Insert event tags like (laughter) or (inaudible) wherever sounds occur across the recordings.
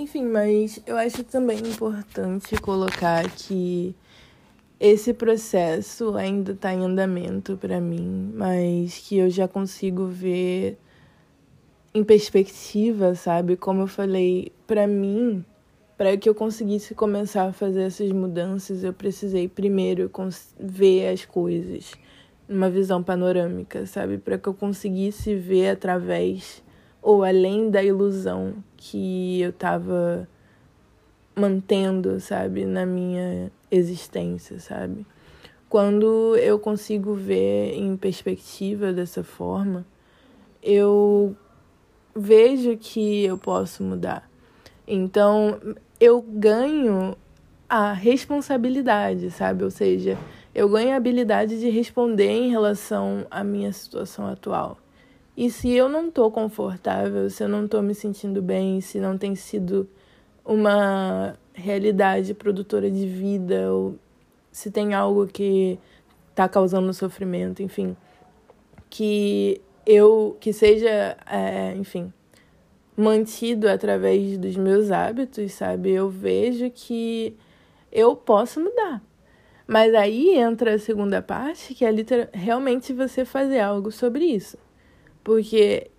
Enfim, mas eu acho também importante colocar que esse processo ainda está em andamento para mim, mas que eu já consigo ver em perspectiva, sabe? Como eu falei, para mim, para que eu conseguisse começar a fazer essas mudanças, eu precisei primeiro ver as coisas numa visão panorâmica, sabe? Para que eu conseguisse ver através ou além da ilusão que eu estava mantendo, sabe, na minha existência, sabe? Quando eu consigo ver em perspectiva dessa forma, eu vejo que eu posso mudar. Então, eu ganho a responsabilidade, sabe? Ou seja, eu ganho a habilidade de responder em relação à minha situação atual. E se eu não tô confortável, se eu não tô me sentindo bem, se não tem sido uma realidade produtora de vida, ou se tem algo que tá causando sofrimento, enfim, que eu que seja, é, enfim, mantido através dos meus hábitos, sabe? Eu vejo que eu posso mudar. Mas aí entra a segunda parte, que é literal, realmente você fazer algo sobre isso. Porque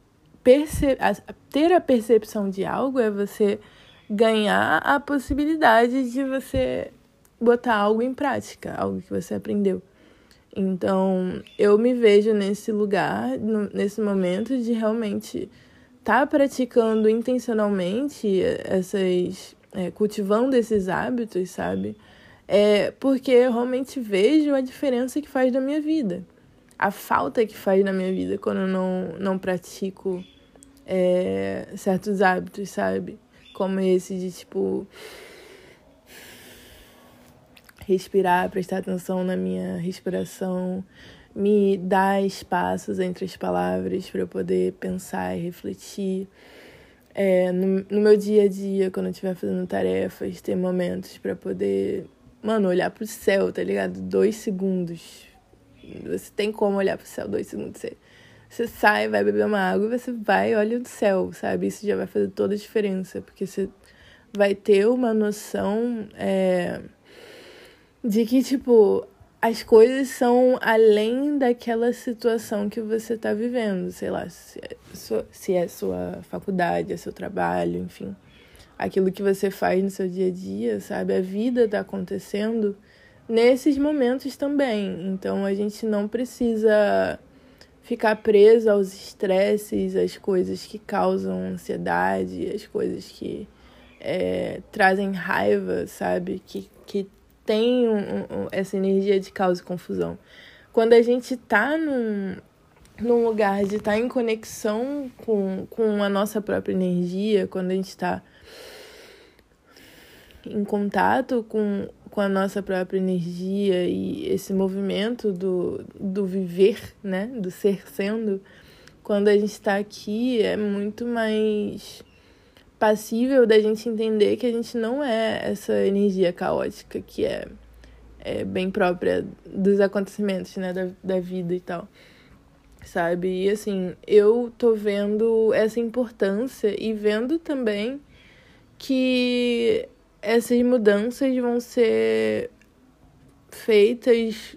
ter a percepção de algo é você ganhar a possibilidade de você botar algo em prática, algo que você aprendeu. Então, eu me vejo nesse lugar, nesse momento de realmente estar tá praticando intencionalmente essas. É, cultivando esses hábitos, sabe? É porque eu realmente vejo a diferença que faz na minha vida a falta que faz na minha vida quando eu não, não pratico é, certos hábitos, sabe? Como esse de, tipo, respirar, prestar atenção na minha respiração, me dar espaços entre as palavras para eu poder pensar e refletir. É, no, no meu dia a dia, quando eu estiver fazendo tarefas, ter momentos para poder, mano, olhar pro céu, tá ligado? Dois segundos você tem como olhar pro céu dois segundos. Você, você sai, vai beber uma água e você vai olha o céu, sabe? Isso já vai fazer toda a diferença, porque você vai ter uma noção é, de que, tipo, as coisas são além daquela situação que você está vivendo, sei lá, se é, sua, se é sua faculdade, é seu trabalho, enfim. Aquilo que você faz no seu dia a dia, sabe? A vida está acontecendo nesses momentos também. Então a gente não precisa ficar preso aos estresses, às coisas que causam ansiedade, as coisas que é, trazem raiva, sabe? Que, que tem um, um, essa energia de causa e confusão. Quando a gente tá num, num lugar de estar tá em conexão com, com a nossa própria energia, quando a gente está em contato com com a nossa própria energia e esse movimento do, do viver, né? Do ser sendo, quando a gente está aqui é muito mais passível da gente entender que a gente não é essa energia caótica que é, é bem própria dos acontecimentos, né? Da, da vida e tal. Sabe? E assim, eu tô vendo essa importância e vendo também que essas mudanças vão ser feitas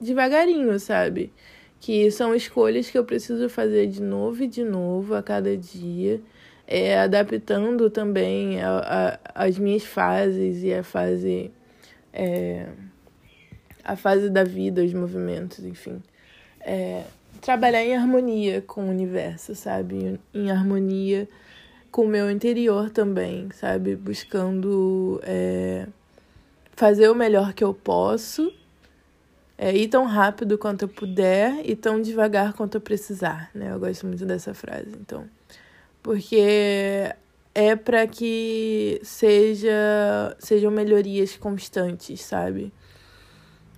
devagarinho, sabe? Que são escolhas que eu preciso fazer de novo e de novo a cada dia, é, adaptando também a, a, as minhas fases e a fase. É, a fase da vida, os movimentos, enfim. É, trabalhar em harmonia com o universo, sabe? Em harmonia com o meu interior também, sabe? Buscando é, fazer o melhor que eu posso, é, ir tão rápido quanto eu puder e tão devagar quanto eu precisar, né? Eu gosto muito dessa frase, então. Porque é para que seja, sejam melhorias constantes, sabe?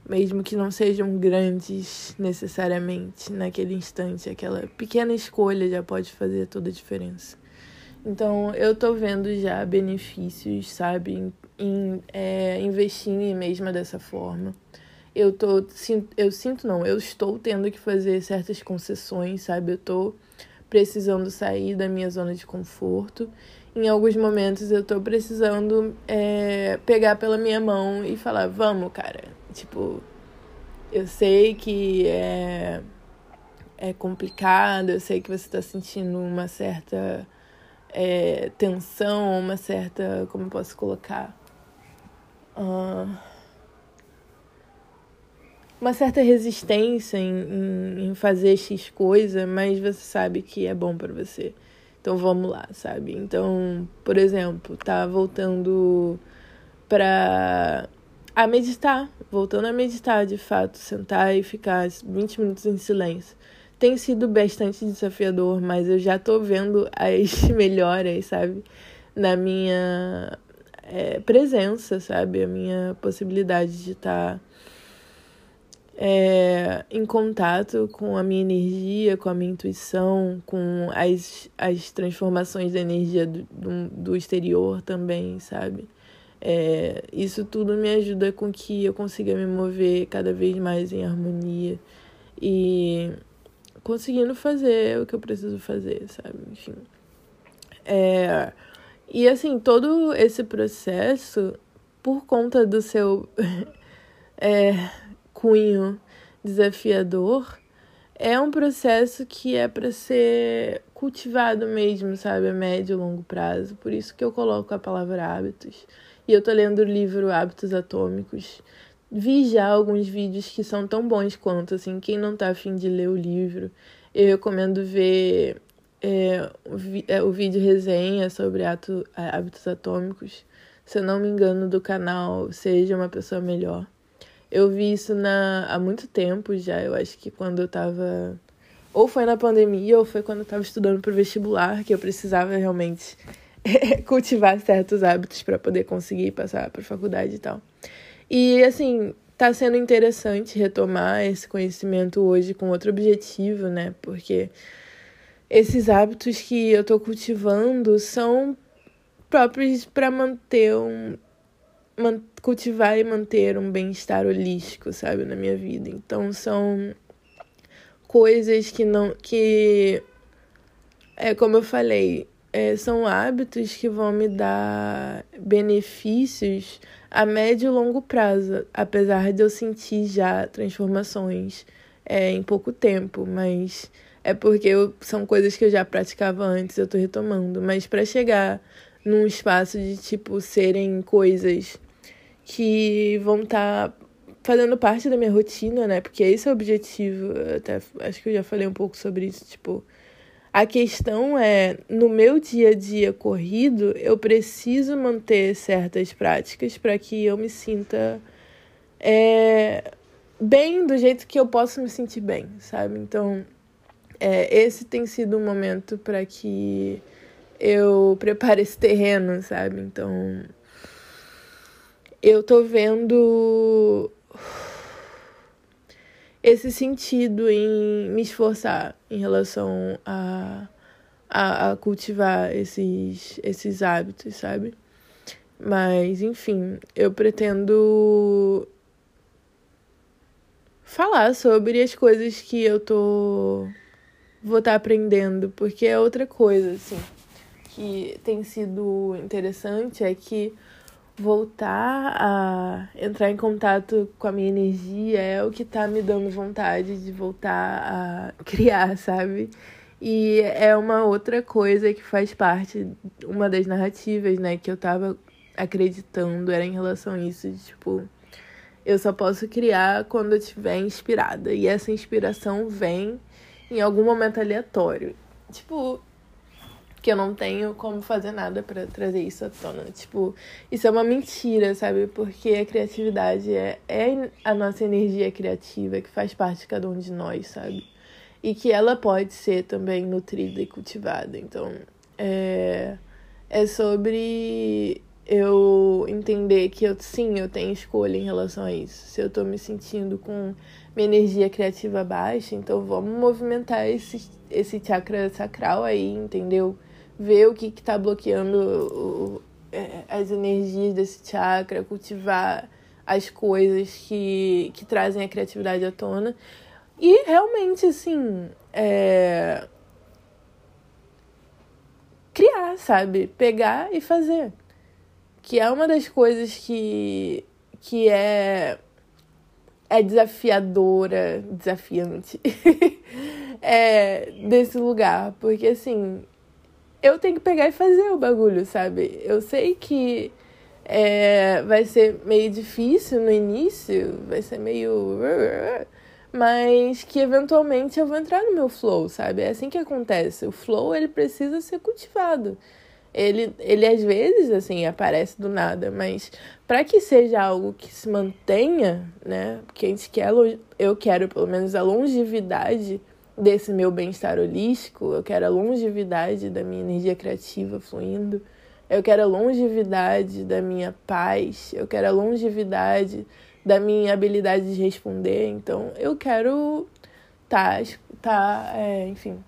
Mesmo que não sejam grandes necessariamente naquele instante, aquela pequena escolha já pode fazer toda a diferença. Então, eu tô vendo já benefícios, sabe, em, em é, investir em mesma dessa forma. Eu tô, eu sinto não, eu estou tendo que fazer certas concessões, sabe? Eu tô precisando sair da minha zona de conforto. em alguns momentos eu tô precisando é, pegar pela minha mão e falar, vamos, cara. Tipo, eu sei que é, é complicado, eu sei que você tá sentindo uma certa é, tensão, uma certa. Como eu posso colocar? Uh, uma certa resistência em, em, em fazer X coisa, mas você sabe que é bom para você. Então vamos lá, sabe? Então, por exemplo, tá voltando pra a meditar, voltando a meditar de fato, sentar e ficar 20 minutos em silêncio. Tem sido bastante desafiador, mas eu já tô vendo as (laughs) melhoras, sabe? Na minha é, presença, sabe? A minha possibilidade de estar. Tá é, em contato com a minha energia, com a minha intuição, com as, as transformações da energia do, do, do exterior também, sabe? É, isso tudo me ajuda com que eu consiga me mover cada vez mais em harmonia e conseguindo fazer o que eu preciso fazer, sabe? Enfim. É, e assim, todo esse processo, por conta do seu. (laughs) é, cunho desafiador, é um processo que é para ser cultivado mesmo, sabe, a médio e longo prazo. Por isso que eu coloco a palavra hábitos. E eu tô lendo o livro Hábitos Atômicos. Vi já alguns vídeos que são tão bons quanto, assim, quem não tá afim de ler o livro, eu recomendo ver é, o, o vídeo resenha sobre ato, hábitos atômicos. Se eu não me engano, do canal Seja uma Pessoa Melhor. Eu vi isso na, há muito tempo já. Eu acho que quando eu tava. Ou foi na pandemia, ou foi quando eu tava estudando pro vestibular, que eu precisava realmente (laughs) cultivar certos hábitos para poder conseguir passar pra faculdade e tal. E assim, tá sendo interessante retomar esse conhecimento hoje com outro objetivo, né? Porque esses hábitos que eu tô cultivando são próprios para manter um, cultivar e manter um bem-estar holístico, sabe, na minha vida. Então são coisas que não que é como eu falei, é, são hábitos que vão me dar benefícios a médio e longo prazo, apesar de eu sentir já transformações é, em pouco tempo, mas é porque eu, são coisas que eu já praticava antes, eu tô retomando, mas para chegar num espaço de tipo serem coisas que vão estar tá fazendo parte da minha rotina, né? Porque esse é o objetivo. Até acho que eu já falei um pouco sobre isso. Tipo, a questão é, no meu dia a dia corrido, eu preciso manter certas práticas para que eu me sinta é, bem do jeito que eu posso me sentir bem, sabe? Então, é, esse tem sido um momento para que eu prepare esse terreno, sabe? Então, eu tô vendo esse sentido em me esforçar em relação a, a, a, cultivar esses, esses hábitos, sabe? Mas, enfim, eu pretendo falar sobre as coisas que eu tô. vou estar tá aprendendo, porque é outra coisa, assim, que tem sido interessante é que voltar a entrar em contato com a minha energia é o que tá me dando vontade de voltar a criar, sabe? E é uma outra coisa que faz parte, uma das narrativas, né, que eu tava acreditando era em relação a isso, de, tipo, eu só posso criar quando eu estiver inspirada. E essa inspiração vem em algum momento aleatório. Tipo, que eu não tenho como fazer nada para trazer isso à tona. Tipo, isso é uma mentira, sabe? Porque a criatividade é, é a nossa energia criativa que faz parte de cada um de nós, sabe? E que ela pode ser também nutrida e cultivada. Então, é, é sobre eu entender que eu sim, eu tenho escolha em relação a isso. Se eu tô me sentindo com minha energia criativa baixa, então vamos movimentar esse, esse chakra sacral aí, entendeu? Ver o que está bloqueando o, é, as energias desse chakra, cultivar as coisas que, que trazem a criatividade à tona. E realmente, assim, é... criar, sabe? Pegar e fazer. Que é uma das coisas que, que é, é desafiadora, desafiante, (laughs) é, desse lugar. Porque, assim, eu tenho que pegar e fazer o bagulho, sabe? Eu sei que é, vai ser meio difícil no início, vai ser meio mas que eventualmente eu vou entrar no meu flow, sabe? É assim que acontece. O flow, ele precisa ser cultivado. Ele, ele às vezes, assim, aparece do nada, mas para que seja algo que se mantenha, né? Porque a gente quer, eu quero pelo menos a longevidade desse meu bem-estar holístico, eu quero a longevidade da minha energia criativa fluindo, eu quero a longevidade da minha paz, eu quero a longevidade da minha habilidade de responder. Então, eu quero tá, tá é, enfim,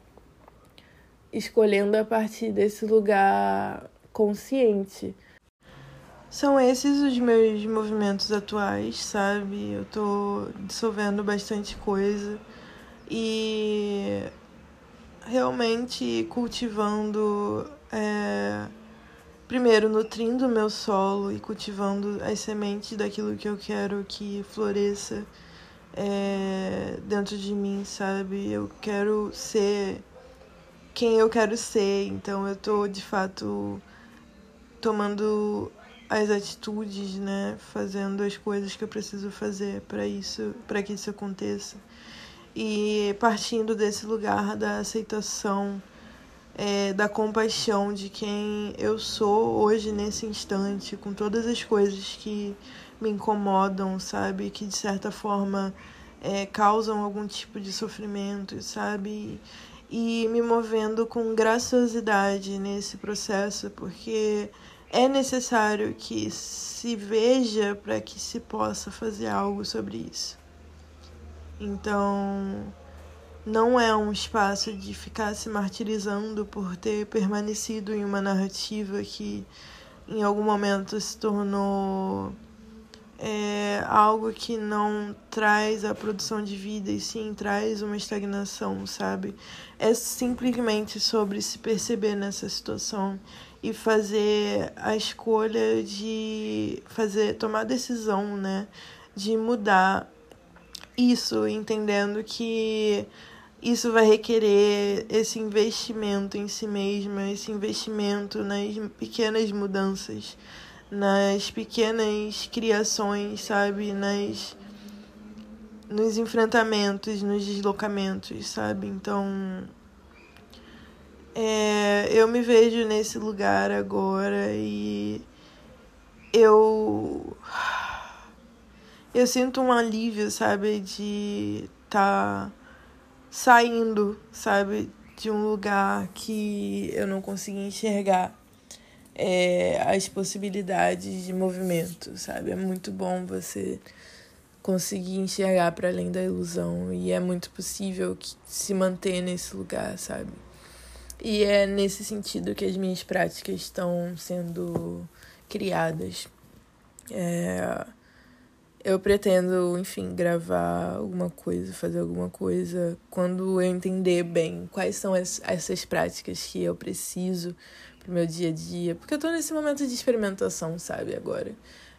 escolhendo a partir desse lugar consciente. São esses os meus movimentos atuais, sabe? Eu tô dissolvendo bastante coisa e realmente cultivando é, primeiro nutrindo o meu solo e cultivando as sementes daquilo que eu quero que floresça é, dentro de mim, sabe? Eu quero ser quem eu quero ser, então eu tô de fato tomando as atitudes, né, fazendo as coisas que eu preciso fazer para isso, para que isso aconteça. E partindo desse lugar da aceitação é, da compaixão de quem eu sou hoje nesse instante, com todas as coisas que me incomodam, sabe? Que de certa forma é, causam algum tipo de sofrimento, sabe? E me movendo com graciosidade nesse processo, porque é necessário que se veja para que se possa fazer algo sobre isso. Então, não é um espaço de ficar se martirizando por ter permanecido em uma narrativa que em algum momento se tornou é, algo que não traz a produção de vida e sim traz uma estagnação, sabe? É simplesmente sobre se perceber nessa situação e fazer a escolha de fazer tomar a decisão, né, de mudar isso, entendendo que isso vai requerer esse investimento em si mesma, esse investimento nas pequenas mudanças, nas pequenas criações, sabe? Nas nos enfrentamentos, nos deslocamentos, sabe? Então, é, eu me vejo nesse lugar agora e eu eu sinto um alívio, sabe, de tá saindo, sabe, de um lugar que eu não conseguia enxergar é, as possibilidades de movimento, sabe? É muito bom você conseguir enxergar para além da ilusão e é muito possível que se manter nesse lugar, sabe? E é nesse sentido que as minhas práticas estão sendo criadas. É eu pretendo, enfim, gravar alguma coisa, fazer alguma coisa quando eu entender bem quais são as, essas práticas que eu preciso pro meu dia a dia, porque eu tô nesse momento de experimentação, sabe, agora.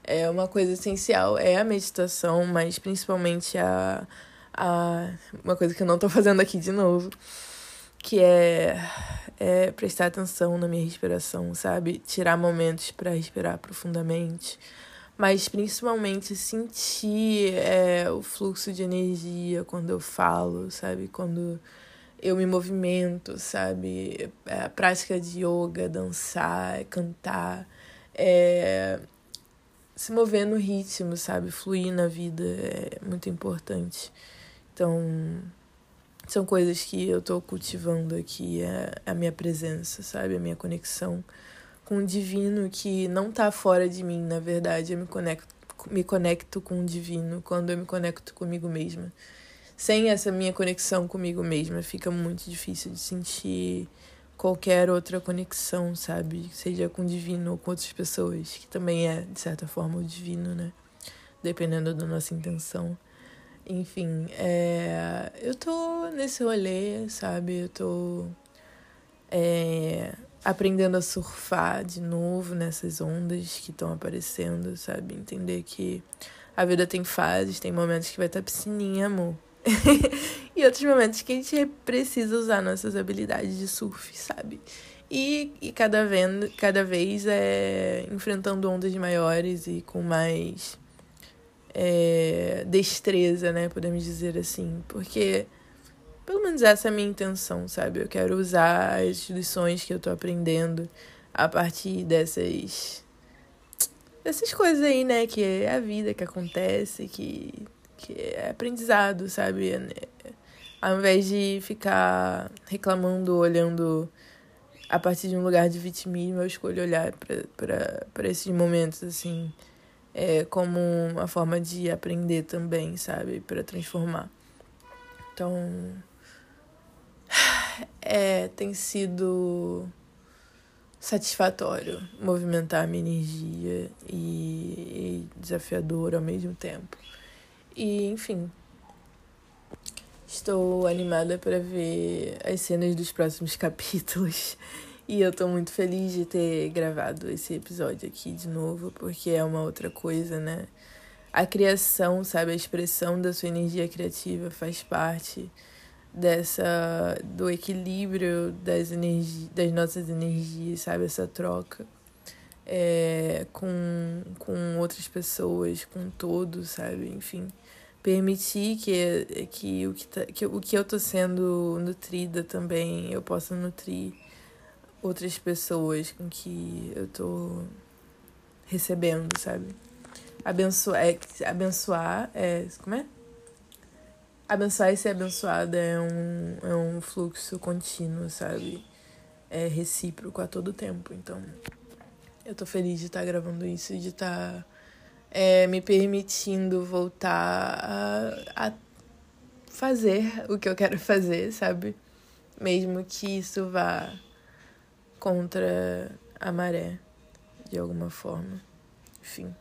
É uma coisa essencial, é a meditação, mas principalmente a, a uma coisa que eu não tô (laughs) fazendo aqui de novo, que é, é prestar atenção na minha respiração, sabe? Tirar momentos para respirar profundamente mas principalmente sentir é, o fluxo de energia quando eu falo, sabe? Quando eu me movimento, sabe? É, a prática de yoga, dançar, cantar, é, se mover no ritmo, sabe? Fluir na vida é muito importante. Então, são coisas que eu tô cultivando aqui, é a minha presença, sabe? A minha conexão com o divino que não tá fora de mim, na verdade. Eu me conecto, me conecto com o divino quando eu me conecto comigo mesma. Sem essa minha conexão comigo mesma, fica muito difícil de sentir qualquer outra conexão, sabe? Seja com o divino ou com outras pessoas, que também é, de certa forma, o divino, né? Dependendo da nossa intenção. Enfim, é... eu tô nesse rolê, sabe? Eu tô é aprendendo a surfar de novo nessas ondas que estão aparecendo, sabe? Entender que a vida tem fases, tem momentos que vai estar piscininha, amor. (laughs) e outros momentos que a gente precisa usar nossas habilidades de surf, sabe? E, e cada, vez, cada vez é enfrentando ondas maiores e com mais é, destreza, né? Podemos dizer assim. Porque pelo menos essa é a minha intenção, sabe? Eu quero usar as lições que eu tô aprendendo a partir dessas. dessas coisas aí, né? Que é a vida que acontece, que, que é aprendizado, sabe? Ao invés de ficar reclamando, olhando a partir de um lugar de vitimismo, eu escolho olhar para esses momentos, assim, é, como uma forma de aprender também, sabe? Para transformar. Então é, tem sido satisfatório movimentar a minha energia e, e desafiador ao mesmo tempo. E, enfim, estou animada para ver as cenas dos próximos (laughs) capítulos. E eu tô muito feliz de ter gravado esse episódio aqui de novo, porque é uma outra coisa, né? A criação, sabe, a expressão da sua energia criativa faz parte dessa do equilíbrio das energi das nossas energias, sabe, essa troca é, com, com outras pessoas, com todos, sabe, enfim, permitir que que o que, tá, que o que eu tô sendo nutrida também eu possa nutrir outras pessoas com que eu tô recebendo, sabe? Abençoar, é, abençoar é, como é? Abençoar e ser abençoada é um, é um fluxo contínuo, sabe? É recíproco a todo tempo. Então, eu tô feliz de estar tá gravando isso e de estar tá, é, me permitindo voltar a, a fazer o que eu quero fazer, sabe? Mesmo que isso vá contra a maré, de alguma forma. Enfim.